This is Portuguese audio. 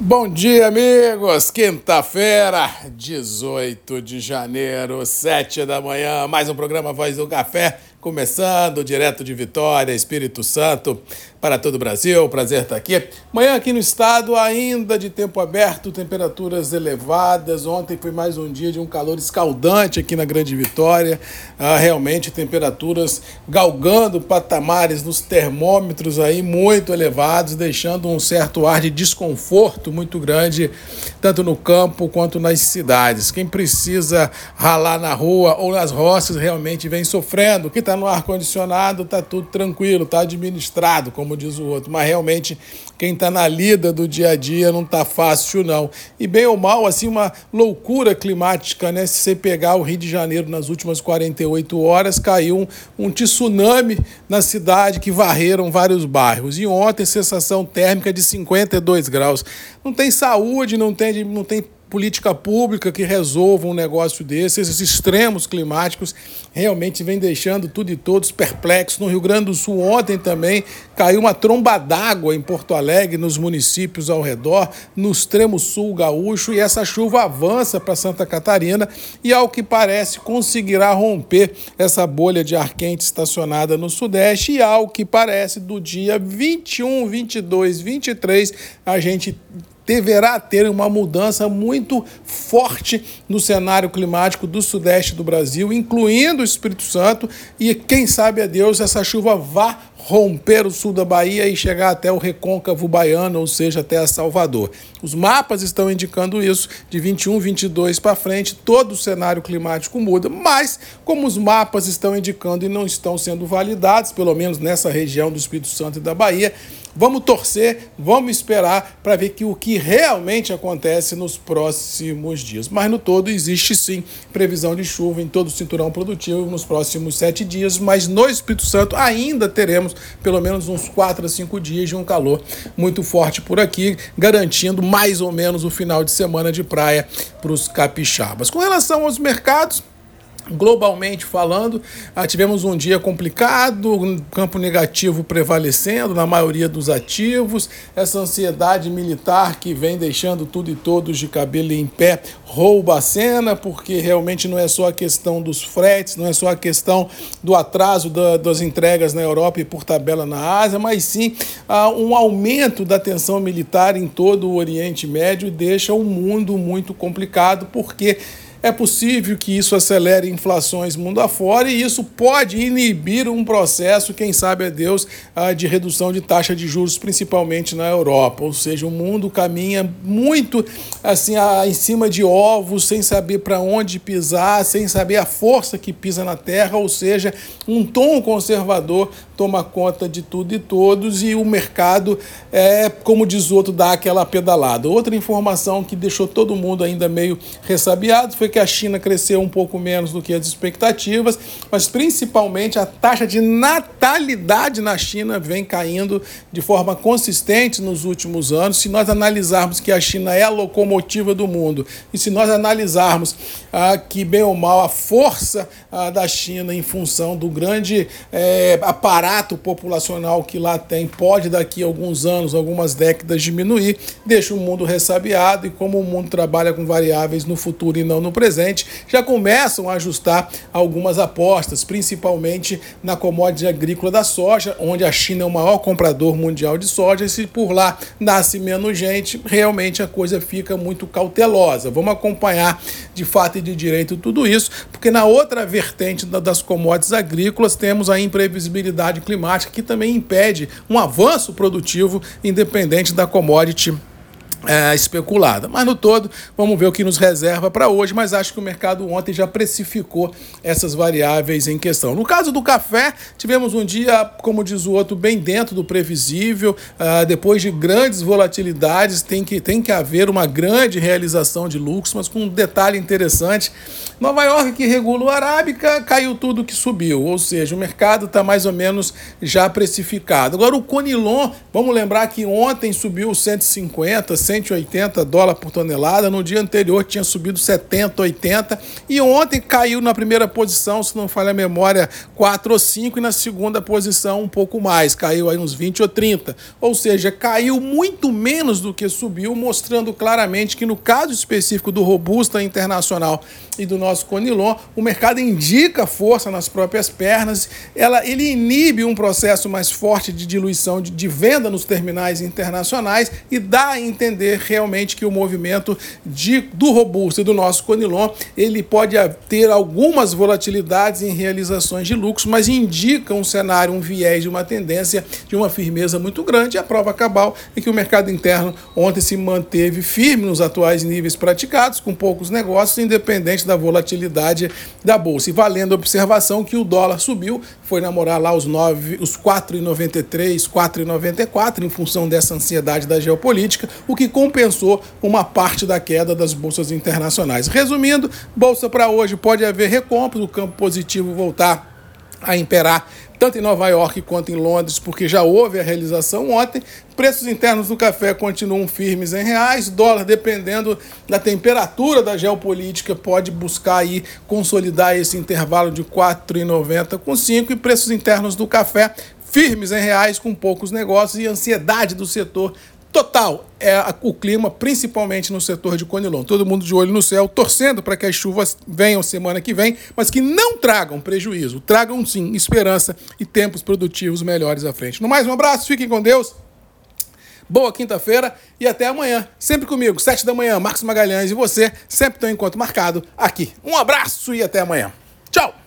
Bom dia, amigos! Quinta-feira, 18 de janeiro, 7 da manhã, mais um programa Voz do Café, começando direto de Vitória, Espírito Santo para todo o Brasil. Prazer estar aqui. Manhã aqui no estado, ainda de tempo aberto, temperaturas elevadas. Ontem foi mais um dia de um calor escaldante aqui na Grande Vitória. Ah, realmente temperaturas galgando patamares nos termômetros aí muito elevados, deixando um certo ar de desconforto muito grande, tanto no campo quanto nas cidades. Quem precisa ralar na rua ou nas roças realmente vem sofrendo. Quem está no ar-condicionado está tudo tranquilo, está administrado, como como diz o outro, mas realmente quem está na lida do dia a dia não está fácil, não. E bem ou mal, assim, uma loucura climática, né? Se você pegar o Rio de Janeiro nas últimas 48 horas, caiu um, um tsunami na cidade que varreram vários bairros. E ontem, sensação térmica de 52 graus. Não tem saúde, não tem, não tem política pública que resolva um negócio desse. Esses extremos climáticos realmente vem deixando tudo e todos perplexos. No Rio Grande do Sul, ontem também caiu uma tromba d'água em Porto Alegre, nos municípios ao redor, no extremo sul gaúcho, e essa chuva avança para Santa Catarina e, ao que parece, conseguirá romper essa bolha de ar quente estacionada no Sudeste. E, ao que parece, do dia 21, 22, 23, a gente deverá ter uma mudança muito forte no cenário climático do sudeste do Brasil, incluindo o Espírito Santo, e quem sabe a Deus essa chuva vá romper o sul da Bahia e chegar até o recôncavo baiano, ou seja, até Salvador. Os mapas estão indicando isso, de 21, 22 para frente, todo o cenário climático muda, mas como os mapas estão indicando e não estão sendo validados, pelo menos nessa região do Espírito Santo e da Bahia, Vamos torcer, vamos esperar para ver que o que realmente acontece nos próximos dias. Mas no todo existe sim previsão de chuva em todo o cinturão produtivo nos próximos sete dias, mas no Espírito Santo ainda teremos pelo menos uns quatro a cinco dias de um calor muito forte por aqui, garantindo mais ou menos o final de semana de praia para os capixabas. Com relação aos mercados, Globalmente falando, ah, tivemos um dia complicado, um campo negativo prevalecendo na maioria dos ativos, essa ansiedade militar que vem deixando tudo e todos de cabelo em pé rouba a cena, porque realmente não é só a questão dos fretes, não é só a questão do atraso da, das entregas na Europa e por tabela na Ásia, mas sim ah, um aumento da tensão militar em todo o Oriente Médio e deixa o mundo muito complicado, porque é possível que isso acelere inflações mundo afora e isso pode inibir um processo, quem sabe é Deus, ah, de redução de taxa de juros, principalmente na Europa. Ou seja, o mundo caminha muito assim em cima de ovos, sem saber para onde pisar, sem saber a força que pisa na terra, ou seja, um tom conservador toma conta de tudo e todos e o mercado, é, como diz outro, dá aquela pedalada. Outra informação que deixou todo mundo ainda meio ressabiado foi que a China cresceu um pouco menos do que as expectativas, mas principalmente a taxa de natalidade na China vem caindo de forma consistente nos últimos anos. Se nós analisarmos que a China é a locomotiva do mundo e se nós analisarmos ah, que, bem ou mal, a força ah, da China em função do grande aparato aparato populacional que lá tem pode daqui a alguns anos, algumas décadas diminuir, deixa o mundo ressabiado e como o mundo trabalha com variáveis no futuro e não no presente, já começam a ajustar algumas apostas, principalmente na commodity agrícola da soja, onde a China é o maior comprador mundial de soja e se por lá nasce menos gente, realmente a coisa fica muito cautelosa. Vamos acompanhar de fato e de direito tudo isso, porque na outra vertente das commodities agrícolas temos a imprevisibilidade climática que também impede um avanço produtivo independente da commodity é, especulada. Mas no todo, vamos ver o que nos reserva para hoje, mas acho que o mercado ontem já precificou essas variáveis em questão. No caso do café, tivemos um dia, como diz o outro, bem dentro do previsível. Uh, depois de grandes volatilidades, tem que, tem que haver uma grande realização de lucros, mas com um detalhe interessante: Nova York, que regula o Arábica, caiu tudo que subiu, ou seja, o mercado está mais ou menos já precificado. Agora, o Conilon, vamos lembrar que ontem subiu 150, 100 180 dólares por tonelada. No dia anterior tinha subido 70, 80. E ontem caiu na primeira posição, se não falha a memória, 4 ou 5. E na segunda posição, um pouco mais. Caiu aí uns 20 ou 30. Ou seja, caiu muito menos do que subiu, mostrando claramente que no caso específico do Robusta Internacional e do nosso Conilon, o mercado indica força nas próprias pernas. Ela, ele inibe um processo mais forte de diluição de, de venda nos terminais internacionais e dá a entender realmente que o movimento de, do robusto e do nosso Conilon ele pode ter algumas volatilidades em realizações de lucros, mas indica um cenário, um viés de uma tendência de uma firmeza muito grande. A prova cabal é que o mercado interno ontem se manteve firme nos atuais níveis praticados, com poucos negócios, independente da volatilidade da bolsa. E valendo a observação que o dólar subiu, foi namorar lá os, 9, os 4,93, 4,94 em função dessa ansiedade da geopolítica, o que compensou uma parte da queda das bolsas internacionais. Resumindo, bolsa para hoje pode haver recompra, o campo positivo voltar a imperar tanto em Nova York quanto em Londres, porque já houve a realização ontem. Preços internos do café continuam firmes em reais, dólar, dependendo da temperatura da geopolítica, pode buscar aí consolidar esse intervalo de 4,90 com 5 e preços internos do café firmes em reais com poucos negócios e ansiedade do setor total é o clima, principalmente no setor de Conilon. Todo mundo de olho no céu, torcendo para que as chuvas venham semana que vem, mas que não tragam prejuízo, tragam sim esperança e tempos produtivos melhores à frente. No mais, um abraço, fiquem com Deus. Boa quinta-feira e até amanhã. Sempre comigo, sete da manhã, Marcos Magalhães e você sempre tem um encontro marcado aqui. Um abraço e até amanhã. Tchau!